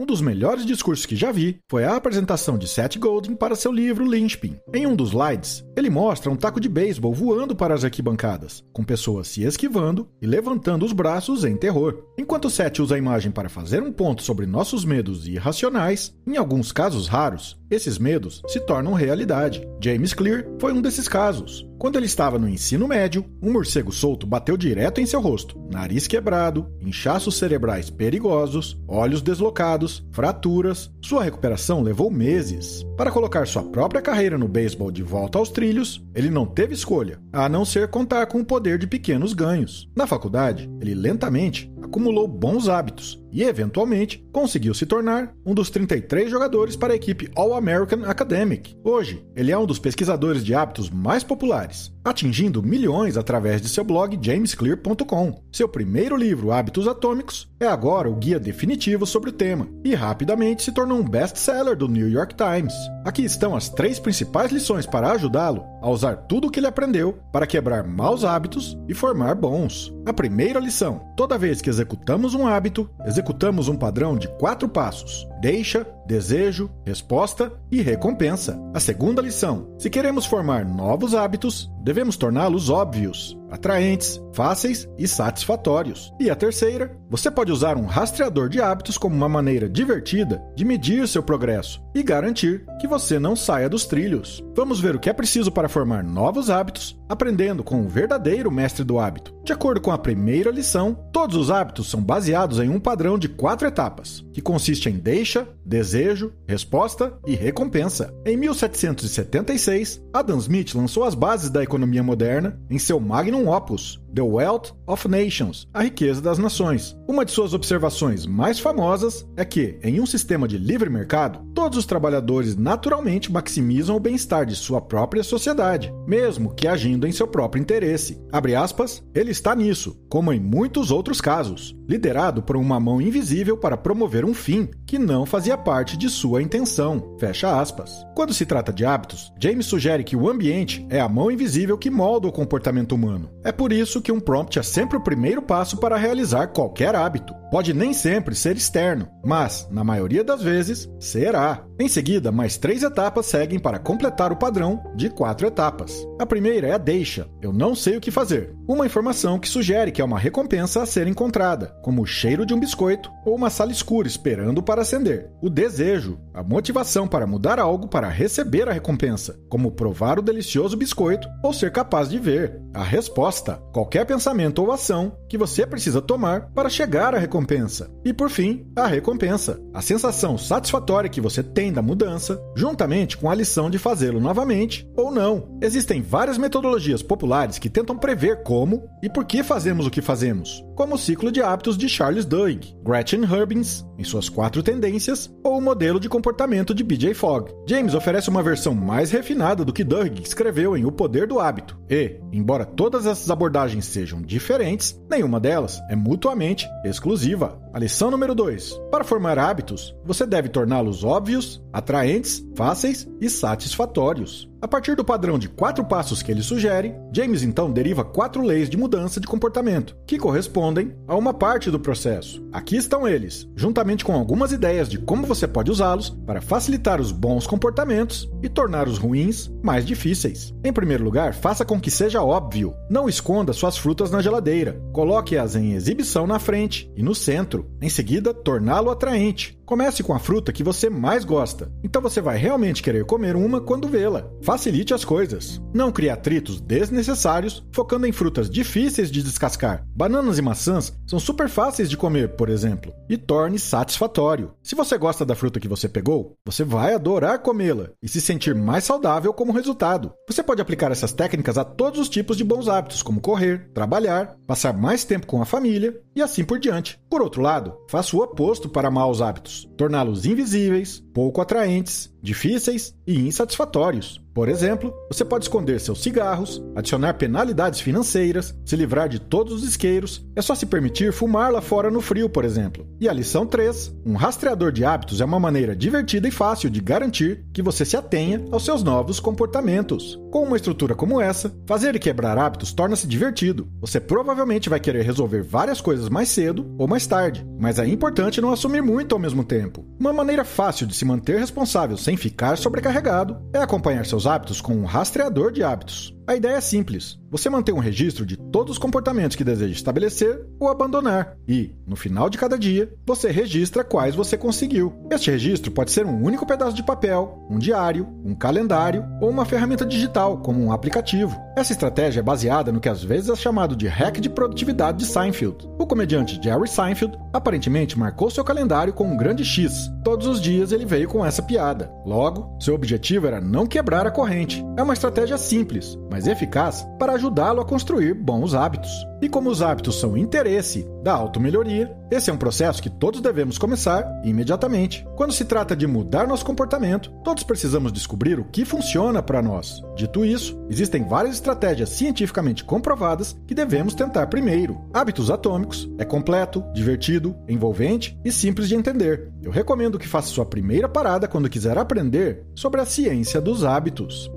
Um dos melhores discursos que já vi foi a apresentação de Seth Godin para seu livro Lynchpin. Em um dos slides, ele mostra um taco de beisebol voando para as arquibancadas, com pessoas se esquivando e levantando os braços em terror. Enquanto Seth usa a imagem para fazer um ponto sobre nossos medos irracionais, em alguns casos raros, esses medos se tornam realidade. James Clear foi um desses casos. Quando ele estava no ensino médio, um morcego solto bateu direto em seu rosto, nariz quebrado, inchaços cerebrais perigosos, olhos deslocados, fraturas. Sua recuperação levou meses. Para colocar sua própria carreira no beisebol de volta aos trilhos, ele não teve escolha, a não ser contar com o poder de pequenos ganhos. Na faculdade, ele lentamente acumulou bons hábitos e, eventualmente, conseguiu se tornar um dos 33 jogadores para a equipe All-American Academic. Hoje, ele é um dos pesquisadores de hábitos mais populares, atingindo milhões através de seu blog jamesclear.com. Seu primeiro livro, Hábitos Atômicos, é agora o guia definitivo sobre o tema e rapidamente se tornou um best-seller do New York Times. Aqui estão as três principais lições para ajudá-lo a usar tudo o que ele aprendeu para quebrar maus hábitos e formar bons. A primeira lição: toda vez que executamos um hábito, um padrão de quatro passos: deixa, desejo, resposta e recompensa. A segunda lição: se queremos formar novos hábitos, devemos torná-los óbvios, atraentes, fáceis e satisfatórios. E a terceira: você pode usar um rastreador de hábitos como uma maneira divertida de medir seu progresso e garantir que você não saia dos trilhos. Vamos ver o que é preciso para formar novos hábitos, aprendendo com o verdadeiro mestre do hábito. De acordo com a primeira lição, todos os hábitos são baseados em um padrão de quatro etapas, que consiste em deixa, desejo, resposta e recompensa. Em 1776, Adam Smith lançou as bases da economia moderna em seu magnum opus, The Wealth of Nations, a riqueza das nações. Uma de suas observações mais famosas é que, em um sistema de livre mercado, todos os trabalhadores naturalmente maximizam o bem-estar de sua própria sociedade, mesmo que agindo em seu próprio interesse. Abre aspas, ele está nisso, como em muitos outros casos, liderado por uma mão invisível para promover um fim que não fazia parte de sua intenção. Fecha aspas. Quando se trata de hábitos, James sugere que o ambiente é a mão invisível que molda o comportamento humano. É por isso que um prompt é sempre o primeiro passo para realizar qualquer hábito. Pode nem sempre ser externo, mas, na maioria das vezes, será. Em seguida, mais três etapas seguem para completar o padrão de quatro etapas. A primeira é a deixa. Eu não sei o que fazer. Uma informação que sugere que é uma recompensa a ser encontrada, como o cheiro de um biscoito ou uma sala escura esperando para acender. O desejo, a motivação para mudar algo para receber a recompensa, como provar o delicioso biscoito ou ser capaz de ver. A resposta, qualquer pensamento ou ação que você precisa tomar para chegar à recompensa. E por fim, a recompensa, a sensação satisfatória que você tem da mudança, juntamente com a lição de fazê-lo novamente ou não. Existem várias metodologias populares que tentam prever como e por que fazemos o que fazemos, como o ciclo de hábitos de Charles Duhigg, Gretchen Hubbins, em suas quatro tendências, ou o modelo de comportamento de BJ Fogg. James oferece uma versão mais refinada do que Duhigg escreveu em O Poder do Hábito. E, embora todas essas abordagens sejam diferentes, nenhuma delas é mutuamente exclusiva. A lição número 2. Para formar hábitos, você deve torná-los óbvios, atraentes, fáceis e satisfatórios. A partir do padrão de quatro passos que ele sugere, James então deriva quatro leis de mudança de comportamento, que correspondem a uma parte do processo. Aqui estão eles, juntamente com algumas ideias de como você pode usá-los para facilitar os bons comportamentos e tornar os ruins mais difíceis. Em primeiro lugar, faça com que seja óbvio. Não esconda suas frutas na geladeira. Coloque-as em exibição na frente e no centro. Em seguida, torná-lo atraente. Comece com a fruta que você mais gosta. Então você vai realmente querer comer uma quando vê-la. Facilite as coisas. Não crie atritos desnecessários, focando em frutas difíceis de descascar. Bananas e maçãs são super fáceis de comer, por exemplo, e torne satisfatório. Se você gosta da fruta que você pegou, você vai adorar comê-la e se sentir mais saudável como resultado. Você pode aplicar essas técnicas a todos os tipos de bons hábitos, como correr, trabalhar, passar mais tempo com a família e assim por diante. Por outro lado, faça o oposto para maus hábitos torná-los invisíveis, pouco atraentes difíceis e insatisfatórios. Por exemplo, você pode esconder seus cigarros, adicionar penalidades financeiras, se livrar de todos os isqueiros, é só se permitir fumar lá fora no frio, por exemplo. E a lição 3: um rastreador de hábitos é uma maneira divertida e fácil de garantir que você se atenha aos seus novos comportamentos. Com uma estrutura como essa, fazer e quebrar hábitos torna-se divertido. Você provavelmente vai querer resolver várias coisas mais cedo ou mais tarde, mas é importante não assumir muito ao mesmo tempo. Uma maneira fácil de se manter responsável sem ficar sobrecarregado é acompanhar seus hábitos com um rastreador de hábitos. A ideia é simples. Você mantém um registro de todos os comportamentos que deseja estabelecer ou abandonar e, no final de cada dia, você registra quais você conseguiu. Este registro pode ser um único pedaço de papel, um diário, um calendário ou uma ferramenta digital, como um aplicativo. Essa estratégia é baseada no que às vezes é chamado de hack de produtividade de Seinfeld. O comediante Jerry Seinfeld aparentemente marcou seu calendário com um grande X. Todos os dias ele veio com essa piada. Logo, seu objetivo era não quebrar a corrente. É uma estratégia simples, mas eficaz para ajudá-lo a construir bons hábitos. E como os hábitos são interesse da automelhoria, esse é um processo que todos devemos começar imediatamente. Quando se trata de mudar nosso comportamento, todos precisamos descobrir o que funciona para nós. Dito isso, existem várias estratégias cientificamente comprovadas que devemos tentar primeiro. Hábitos Atômicos é completo, divertido, envolvente e simples de entender. Eu recomendo que faça sua primeira parada quando quiser aprender sobre a ciência dos hábitos.